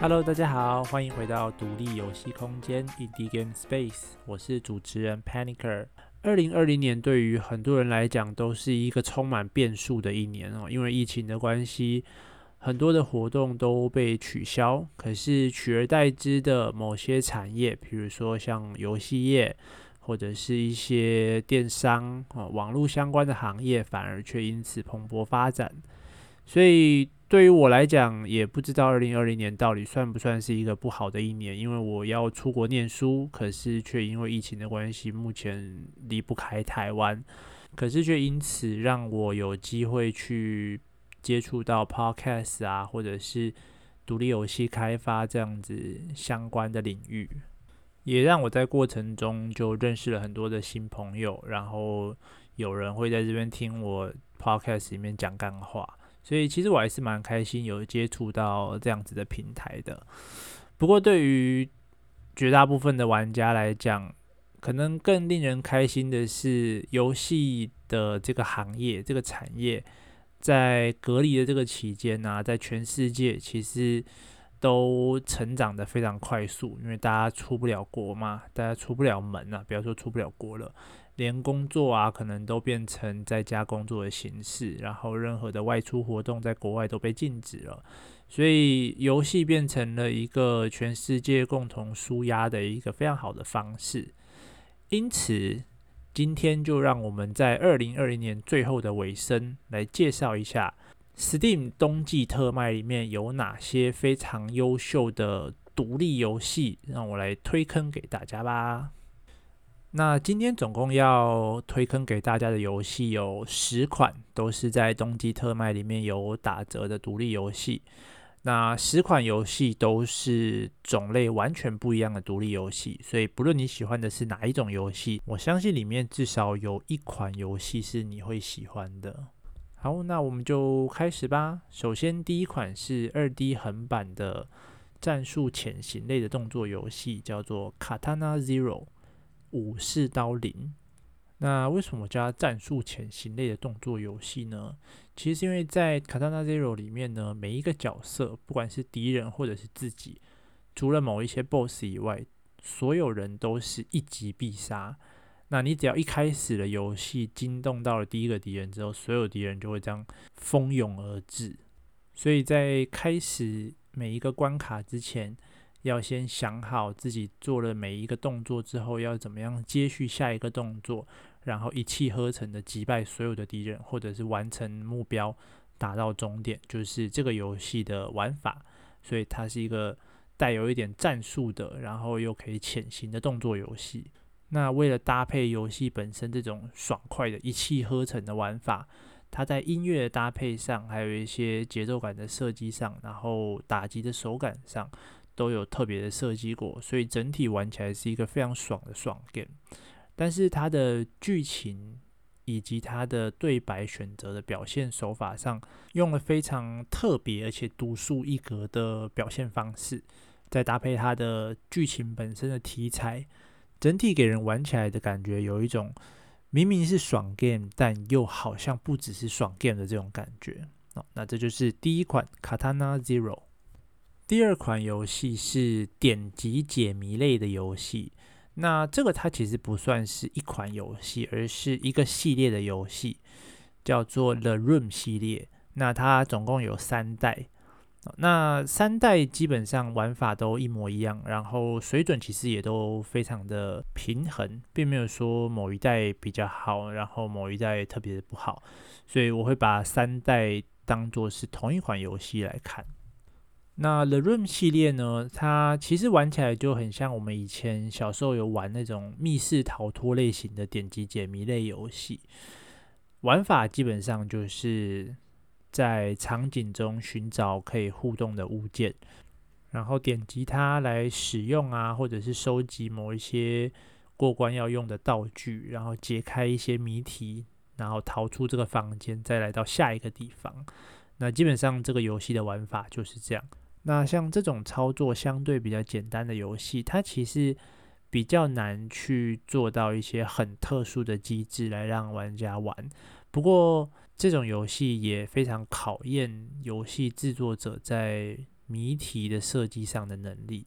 Hello，大家好，欢迎回到独立游戏空间 Indie Game Space，我是主持人 Panicer。二零二零年对于很多人来讲都是一个充满变数的一年哦，因为疫情的关系，很多的活动都被取消。可是取而代之的某些产业，比如说像游戏业或者是一些电商啊、网络相关的行业，反而却因此蓬勃发展。所以。对于我来讲，也不知道二零二零年到底算不算是一个不好的一年，因为我要出国念书，可是却因为疫情的关系，目前离不开台湾，可是却因此让我有机会去接触到 Podcast 啊，或者是独立游戏开发这样子相关的领域，也让我在过程中就认识了很多的新朋友，然后有人会在这边听我 Podcast 里面讲干话。所以其实我还是蛮开心有接触到这样子的平台的。不过对于绝大部分的玩家来讲，可能更令人开心的是，游戏的这个行业、这个产业，在隔离的这个期间呢、在全世界其实都成长得非常快速，因为大家出不了国嘛，大家出不了门啊，不要说出不了国了。连工作啊，可能都变成在家工作的形式，然后任何的外出活动在国外都被禁止了，所以游戏变成了一个全世界共同舒压的一个非常好的方式。因此，今天就让我们在二零二零年最后的尾声来介绍一下 Steam 冬季特卖里面有哪些非常优秀的独立游戏，让我来推坑给大家吧。那今天总共要推坑给大家的游戏有十款，都是在冬季特卖里面有打折的独立游戏。那十款游戏都是种类完全不一样的独立游戏，所以不论你喜欢的是哪一种游戏，我相信里面至少有一款游戏是你会喜欢的。好，那我们就开始吧。首先，第一款是二 D 横版的战术潜行类的动作游戏，叫做《Katana Zero》。武士刀零，那为什么叫它战术潜行类的动作游戏呢？其实是因为在《卡塔纳 Zero》里面呢，每一个角色，不管是敌人或者是自己，除了某一些 BOSS 以外，所有人都是一击必杀。那你只要一开始的游戏惊动到了第一个敌人之后，所有敌人就会这样蜂拥而至。所以在开始每一个关卡之前，要先想好自己做了每一个动作之后要怎么样接续下一个动作，然后一气呵成的击败所有的敌人，或者是完成目标，达到终点，就是这个游戏的玩法。所以它是一个带有一点战术的，然后又可以潜行的动作游戏。那为了搭配游戏本身这种爽快的一气呵成的玩法，它在音乐的搭配上，还有一些节奏感的设计上，然后打击的手感上。都有特别的设计过，所以整体玩起来是一个非常爽的爽 game。但是它的剧情以及它的对白选择的表现手法上，用了非常特别而且独树一格的表现方式，再搭配它的剧情本身的题材，整体给人玩起来的感觉有一种明明是爽 game，但又好像不只是爽 game 的这种感觉。哦，那这就是第一款 Katana Zero。第二款游戏是点击解谜类的游戏，那这个它其实不算是一款游戏，而是一个系列的游戏，叫做 The Room 系列。那它总共有三代，那三代基本上玩法都一模一样，然后水准其实也都非常的平衡，并没有说某一代比较好，然后某一代特别的不好，所以我会把三代当作是同一款游戏来看。那 The Room 系列呢，它其实玩起来就很像我们以前小时候有玩那种密室逃脱类型的点击解谜类游戏，玩法基本上就是在场景中寻找可以互动的物件，然后点击它来使用啊，或者是收集某一些过关要用的道具，然后解开一些谜题，然后逃出这个房间，再来到下一个地方。那基本上这个游戏的玩法就是这样。那像这种操作相对比较简单的游戏，它其实比较难去做到一些很特殊的机制来让玩家玩。不过这种游戏也非常考验游戏制作者在谜题的设计上的能力。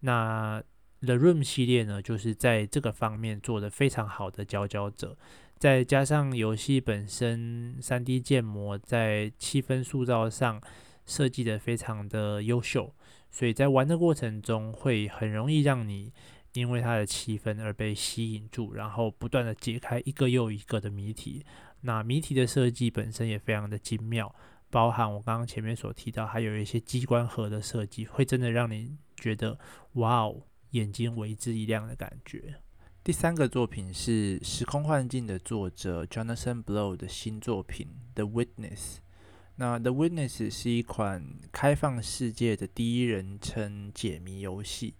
那 The Room 系列呢，就是在这个方面做得非常好的佼佼者。再加上游戏本身 3D 建模在气氛塑造上设计得非常的优秀，所以在玩的过程中会很容易让你因为它的气氛而被吸引住，然后不断的解开一个又一个的谜题。那谜题的设计本身也非常的精妙，包含我刚刚前面所提到，还有一些机关盒的设计，会真的让你觉得哇哦，眼睛为之一亮的感觉。第三个作品是《时空幻境》的作者 Jonathan Blow 的新作品《The Witness》。那《The Witness》是一款开放世界的第一人称解谜游戏。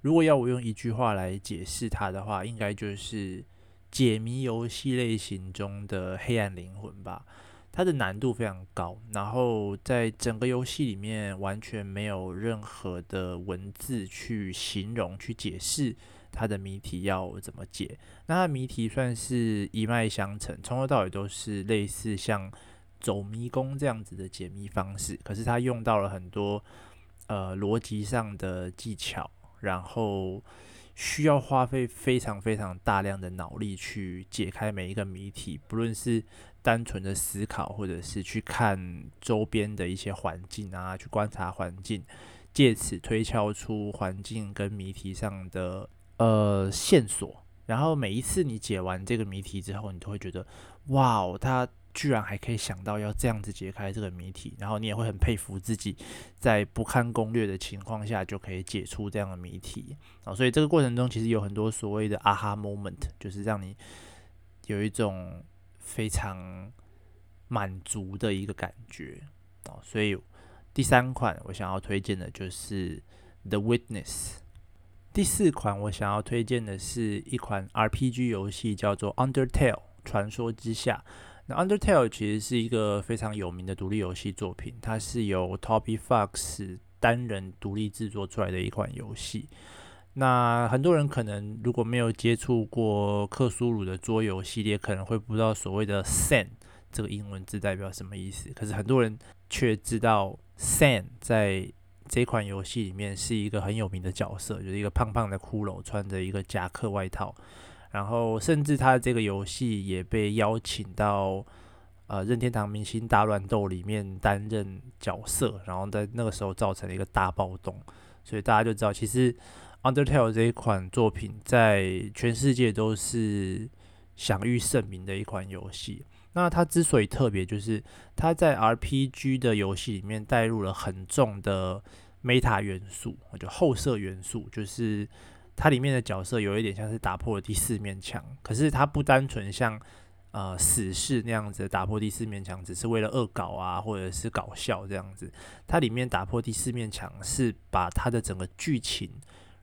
如果要我用一句话来解释它的话，应该就是解谜游戏类型中的黑暗灵魂吧。它的难度非常高，然后在整个游戏里面完全没有任何的文字去形容、去解释。它的谜题要怎么解？那它谜题算是一脉相承，从头到尾都是类似像走迷宫这样子的解谜方式。可是他用到了很多呃逻辑上的技巧，然后需要花费非常非常大量的脑力去解开每一个谜题，不论是单纯的思考，或者是去看周边的一些环境啊，去观察环境，借此推敲出环境跟谜题上的。呃，线索。然后每一次你解完这个谜题之后，你都会觉得，哇哦，他居然还可以想到要这样子解开这个谜题。然后你也会很佩服自己，在不看攻略的情况下就可以解出这样的谜题啊。所以这个过程中其实有很多所谓的 aha moment，就是让你有一种非常满足的一个感觉啊。所以第三款我想要推荐的就是 The Witness。第四款我想要推荐的是一款 RPG 游戏，叫做 Undertale 传说之下。那 Undertale 其实是一个非常有名的独立游戏作品，它是由 Toby Fox 单人独立制作出来的一款游戏。那很多人可能如果没有接触过克苏鲁的桌游系列，可能会不知道所谓的 San 这个英文字代表什么意思。可是很多人却知道 San 在这款游戏里面是一个很有名的角色，就是一个胖胖的骷髅，穿着一个夹克外套，然后甚至他的这个游戏也被邀请到呃任天堂明星大乱斗里面担任角色，然后在那个时候造成了一个大暴动，所以大家就知道，其实 Undertale 这一款作品在全世界都是享誉盛名的一款游戏。那它之所以特别，就是它在 RPG 的游戏里面带入了很重的 Meta 元素，就后设元素，就是它里面的角色有一点像是打破了第四面墙。可是它不单纯像呃死侍那样子打破第四面墙，只是为了恶搞啊，或者是搞笑这样子。它里面打破第四面墙，是把它的整个剧情。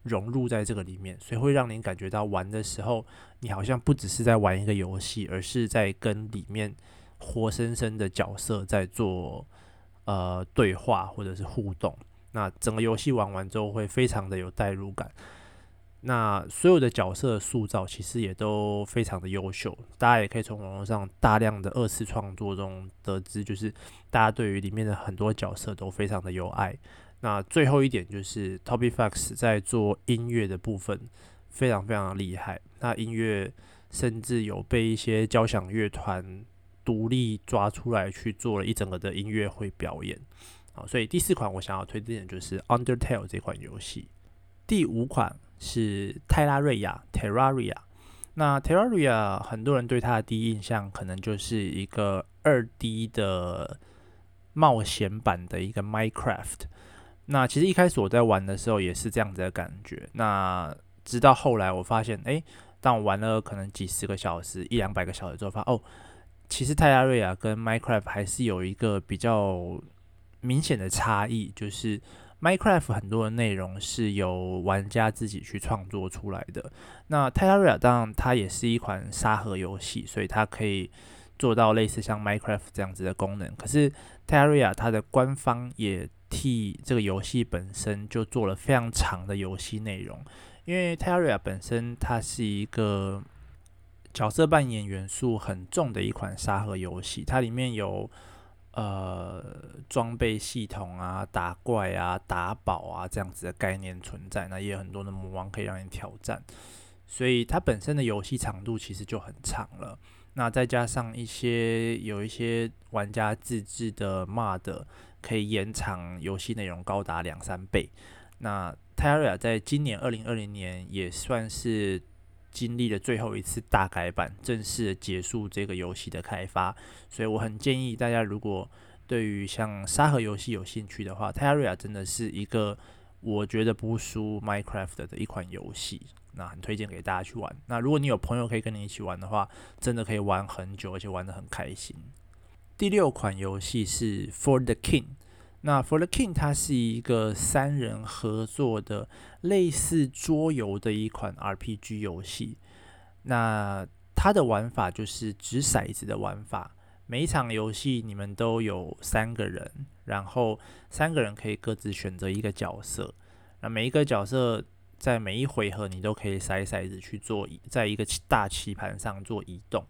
融入在这个里面，所以会让您感觉到玩的时候，你好像不只是在玩一个游戏，而是在跟里面活生生的角色在做呃对话或者是互动。那整个游戏玩完之后会非常的有代入感。那所有的角色塑造其实也都非常的优秀，大家也可以从网络上大量的二次创作中得知，就是大家对于里面的很多角色都非常的有爱。那最后一点就是 Toby Fox 在做音乐的部分非常非常厉害，那音乐甚至有被一些交响乐团独立抓出来去做了一整个的音乐会表演。好，所以第四款我想要推荐的就是 Undertale 这款游戏。第五款是泰拉瑞亚 Terraria。那 Terraria 很多人对它的第一印象可能就是一个二 D 的冒险版的一个 Minecraft。那其实一开始我在玩的时候也是这样子的感觉。那直到后来我发现，诶，当我玩了可能几十个小时、一两百个小时之后，发现哦，其实泰拉瑞亚跟 Minecraft 还是有一个比较明显的差异，就是 Minecraft 很多的内容是由玩家自己去创作出来的。那泰拉瑞亚当然它也是一款沙盒游戏，所以它可以做到类似像 Minecraft 这样子的功能。可是泰拉瑞亚它的官方也替这个游戏本身就做了非常长的游戏内容，因为 Terraria 本身它是一个角色扮演元素很重的一款沙盒游戏，它里面有呃装备系统啊、打怪啊、打宝啊这样子的概念存在，那也有很多的魔王可以让你挑战，所以它本身的游戏长度其实就很长了。那再加上一些有一些玩家自制的 mod，可以延长游戏内容高达两三倍。那 Terra 在今年二零二零年也算是经历了最后一次大改版，正式结束这个游戏的开发。所以我很建议大家，如果对于像沙盒游戏有兴趣的话，Terraria 真的是一个我觉得不输 Minecraft 的一款游戏。那很推荐给大家去玩。那如果你有朋友可以跟你一起玩的话，真的可以玩很久，而且玩得很开心。第六款游戏是 For the King。那 For the King 它是一个三人合作的类似桌游的一款 RPG 游戏。那它的玩法就是掷骰子的玩法。每一场游戏你们都有三个人，然后三个人可以各自选择一个角色。那每一个角色。在每一回合，你都可以筛骰子去做，在一个大棋盘上做移动。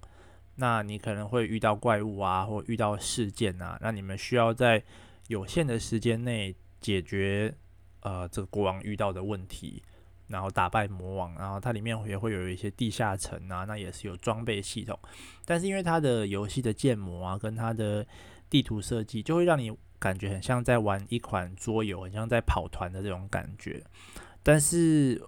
那你可能会遇到怪物啊，或遇到事件啊，那你们需要在有限的时间内解决呃这个国王遇到的问题，然后打败魔王。然后它里面也会有一些地下城啊，那也是有装备系统。但是因为它的游戏的建模啊，跟它的地图设计，就会让你感觉很像在玩一款桌游，很像在跑团的这种感觉。但是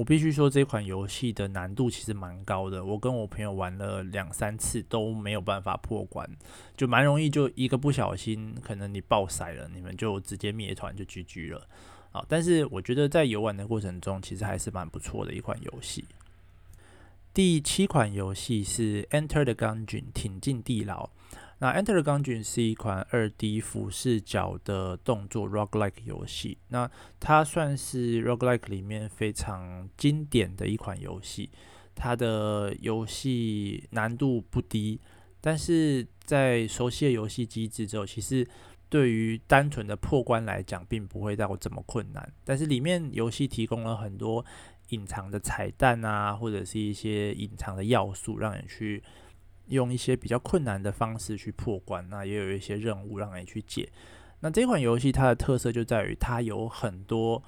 我必须说，这款游戏的难度其实蛮高的。我跟我朋友玩了两三次都没有办法破关，就蛮容易，就一个不小心，可能你爆骰了，你们就直接灭团就 GG 了。啊，但是我觉得在游玩的过程中，其实还是蛮不错的一款游戏。第七款游戏是 Enter the Gungeon，挺进地牢。那《Enter the Gun》是一款二 D 俯视角的动作 roguelike 游戏。那它算是 roguelike 里面非常经典的一款游戏。它的游戏难度不低，但是在熟悉的游戏机制之后，其实对于单纯的破关来讲，并不会让我这么困难。但是里面游戏提供了很多隐藏的彩蛋啊，或者是一些隐藏的要素，让你去。用一些比较困难的方式去破关，那也有一些任务让你去解。那这款游戏它的特色就在于它有很多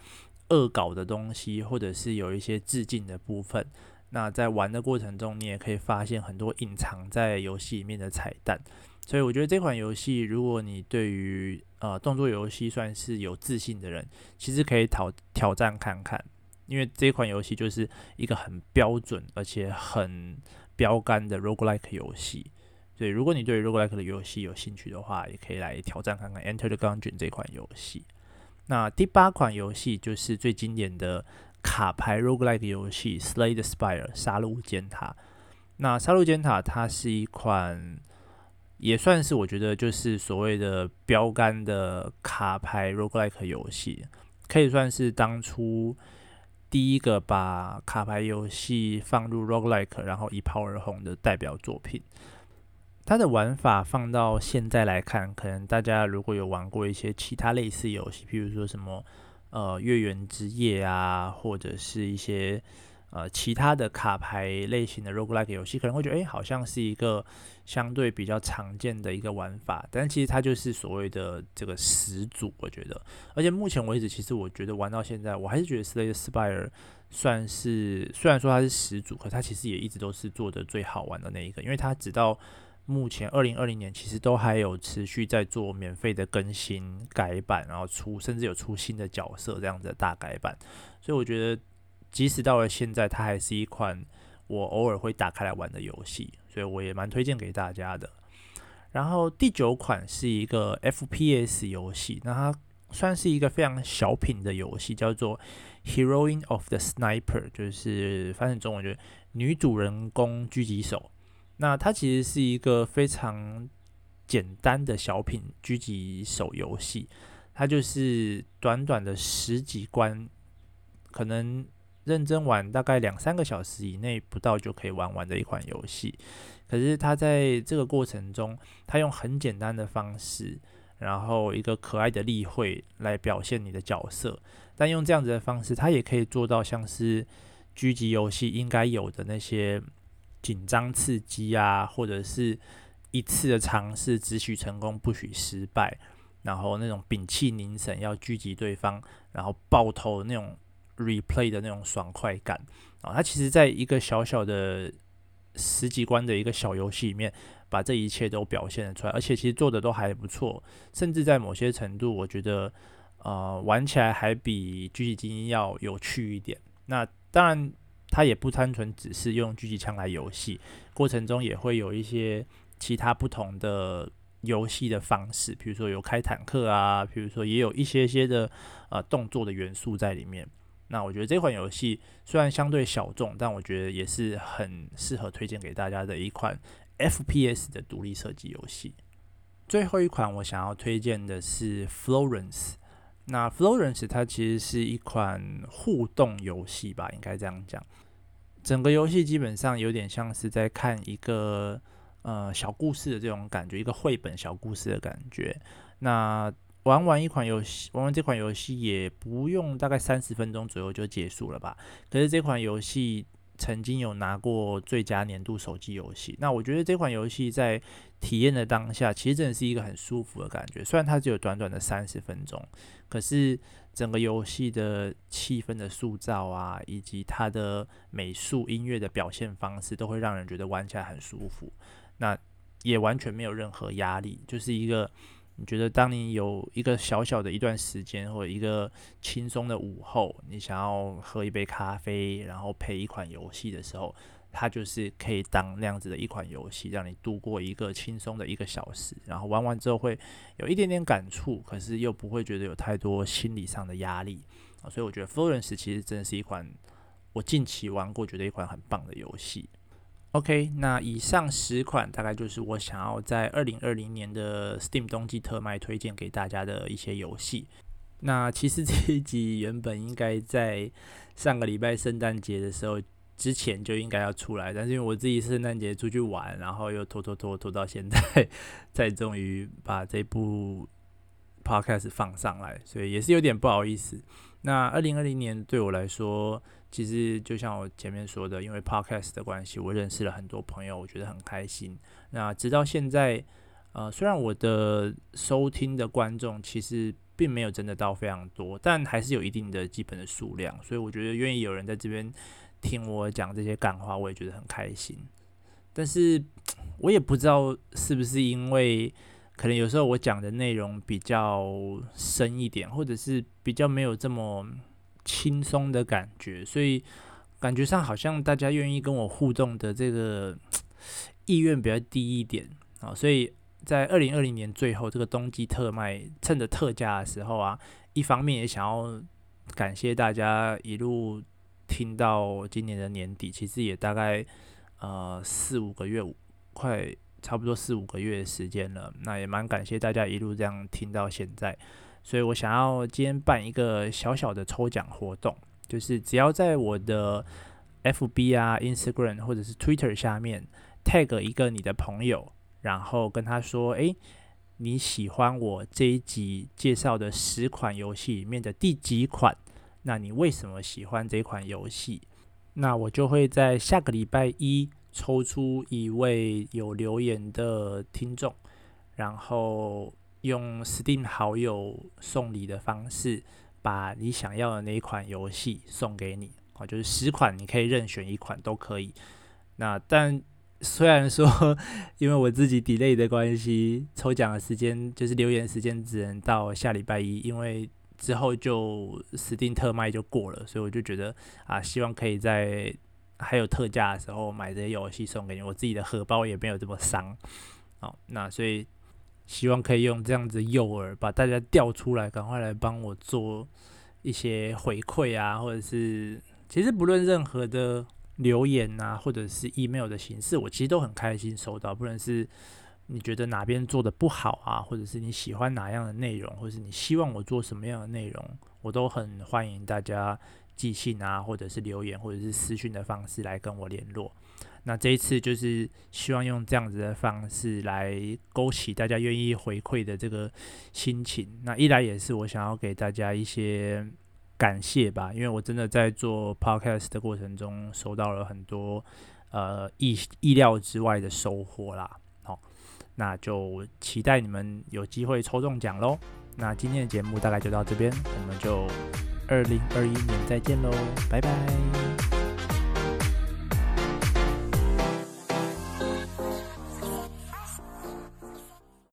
恶搞的东西，或者是有一些致敬的部分。那在玩的过程中，你也可以发现很多隐藏在游戏里面的彩蛋。所以我觉得这款游戏，如果你对于呃动作游戏算是有自信的人，其实可以挑挑战看看，因为这款游戏就是一个很标准而且很。标杆的 roguelike 游戏，所以如果你对 roguelike 的游戏有兴趣的话，也可以来挑战看看 Enter the Gungeon 这款游戏。那第八款游戏就是最经典的卡牌 roguelike 游戏 Slay the Spire 杀戮尖塔。那杀戮尖塔它是一款，也算是我觉得就是所谓的标杆的卡牌 roguelike 游戏，可以算是当初。第一个把卡牌游戏放入 roguelike，然后一炮而红的代表作品。它的玩法放到现在来看，可能大家如果有玩过一些其他类似游戏，譬如说什么呃月圆之夜啊，或者是一些。呃，其他的卡牌类型的 roguelike 游戏可能会觉得，哎，好像是一个相对比较常见的一个玩法，但其实它就是所谓的这个始祖，我觉得。而且目前为止，其实我觉得玩到现在，我还是觉得 Slay the Spire 算是，虽然说它是始祖，可它其实也一直都是做的最好玩的那一个，因为它直到目前二零二零年，其实都还有持续在做免费的更新改版，然后出甚至有出新的角色这样子的大改版，所以我觉得。即使到了现在，它还是一款我偶尔会打开来玩的游戏，所以我也蛮推荐给大家的。然后第九款是一个 FPS 游戏，那它算是一个非常小品的游戏，叫做《Heroine of the Sniper》，就是翻译成中文就是女主人公狙击手。那它其实是一个非常简单的小品狙击手游戏，它就是短短的十几关，可能。认真玩大概两三个小时以内不到就可以玩完的一款游戏，可是它在这个过程中，它用很简单的方式，然后一个可爱的例会来表现你的角色。但用这样子的方式，它也可以做到像是狙击游戏应该有的那些紧张刺激啊，或者是一次的尝试只许成功不许失败，然后那种屏气凝神要狙击对方，然后爆头那种 replay 的那种爽快感啊，它其实在一个小小的十几关的一个小游戏里面，把这一切都表现了出来，而且其实做的都还不错，甚至在某些程度，我觉得呃玩起来还比狙击精英要有趣一点。那当然，它也不单纯只是用狙击枪来游戏，过程中也会有一些其他不同的游戏的方式，比如说有开坦克啊，比如说也有一些些的呃动作的元素在里面。那我觉得这款游戏虽然相对小众，但我觉得也是很适合推荐给大家的一款 FPS 的独立射击游戏。最后一款我想要推荐的是 Florence。那 Florence 它其实是一款互动游戏吧，应该这样讲。整个游戏基本上有点像是在看一个呃小故事的这种感觉，一个绘本小故事的感觉。那玩完一款游戏，玩完这款游戏也不用大概三十分钟左右就结束了吧？可是这款游戏曾经有拿过最佳年度手机游戏。那我觉得这款游戏在体验的当下，其实真的是一个很舒服的感觉。虽然它只有短短的三十分钟，可是整个游戏的气氛的塑造啊，以及它的美术、音乐的表现方式，都会让人觉得玩起来很舒服。那也完全没有任何压力，就是一个。你觉得，当你有一个小小的一段时间，或者一个轻松的午后，你想要喝一杯咖啡，然后配一款游戏的时候，它就是可以当那样子的一款游戏，让你度过一个轻松的一个小时，然后玩完之后会有一点点感触，可是又不会觉得有太多心理上的压力啊。所以我觉得《Florence》其实真的是一款我近期玩过觉得一款很棒的游戏。OK，那以上十款大概就是我想要在二零二零年的 Steam 冬季特卖推荐给大家的一些游戏。那其实这一集原本应该在上个礼拜圣诞节的时候之前就应该要出来，但是因为我自己圣诞节出去玩，然后又拖拖拖拖到现在，才终于把这部 Podcast 放上来，所以也是有点不好意思。那二零二零年对我来说，其实就像我前面说的，因为 Podcast 的关系，我认识了很多朋友，我觉得很开心。那直到现在，呃，虽然我的收听的观众其实并没有真的到非常多，但还是有一定的基本的数量，所以我觉得愿意有人在这边听我讲这些干话，我也觉得很开心。但是 我也不知道是不是因为可能有时候我讲的内容比较深一点，或者是比较没有这么。轻松的感觉，所以感觉上好像大家愿意跟我互动的这个 意愿比较低一点啊，所以在二零二零年最后这个冬季特卖趁着特价的时候啊，一方面也想要感谢大家一路听到今年的年底，其实也大概呃四五个月，快差不多四五个月的时间了，那也蛮感谢大家一路这样听到现在。所以我想要今天办一个小小的抽奖活动，就是只要在我的 FB 啊、Instagram 或者是 Twitter 下面 tag 一个你的朋友，然后跟他说：“诶，你喜欢我这一集介绍的十款游戏里面的第几款？那你为什么喜欢这款游戏？那我就会在下个礼拜一抽出一位有留言的听众，然后。”用 Steam 好友送礼的方式，把你想要的那一款游戏送给你啊，就是十款，你可以任选一款都可以。那但虽然说，因为我自己 delay 的关系，抽奖的时间就是留言时间只能到下礼拜一，因为之后就 Steam 特卖就过了，所以我就觉得啊，希望可以在还有特价的时候买这些游戏送给你，我自己的荷包也没有这么伤。好，那所以。希望可以用这样子诱饵，把大家调出来，赶快来帮我做一些回馈啊，或者是其实不论任何的留言啊，或者是 email 的形式，我其实都很开心收到。不论是你觉得哪边做的不好啊，或者是你喜欢哪样的内容，或者是你希望我做什么样的内容，我都很欢迎大家寄信啊，或者是留言，或者是私讯的方式来跟我联络。那这一次就是希望用这样子的方式来勾起大家愿意回馈的这个心情。那一来也是我想要给大家一些感谢吧，因为我真的在做 podcast 的过程中收到了很多呃意意料之外的收获啦。好，那就期待你们有机会抽中奖喽。那今天的节目大概就到这边，我们就二零二一年再见喽，拜拜。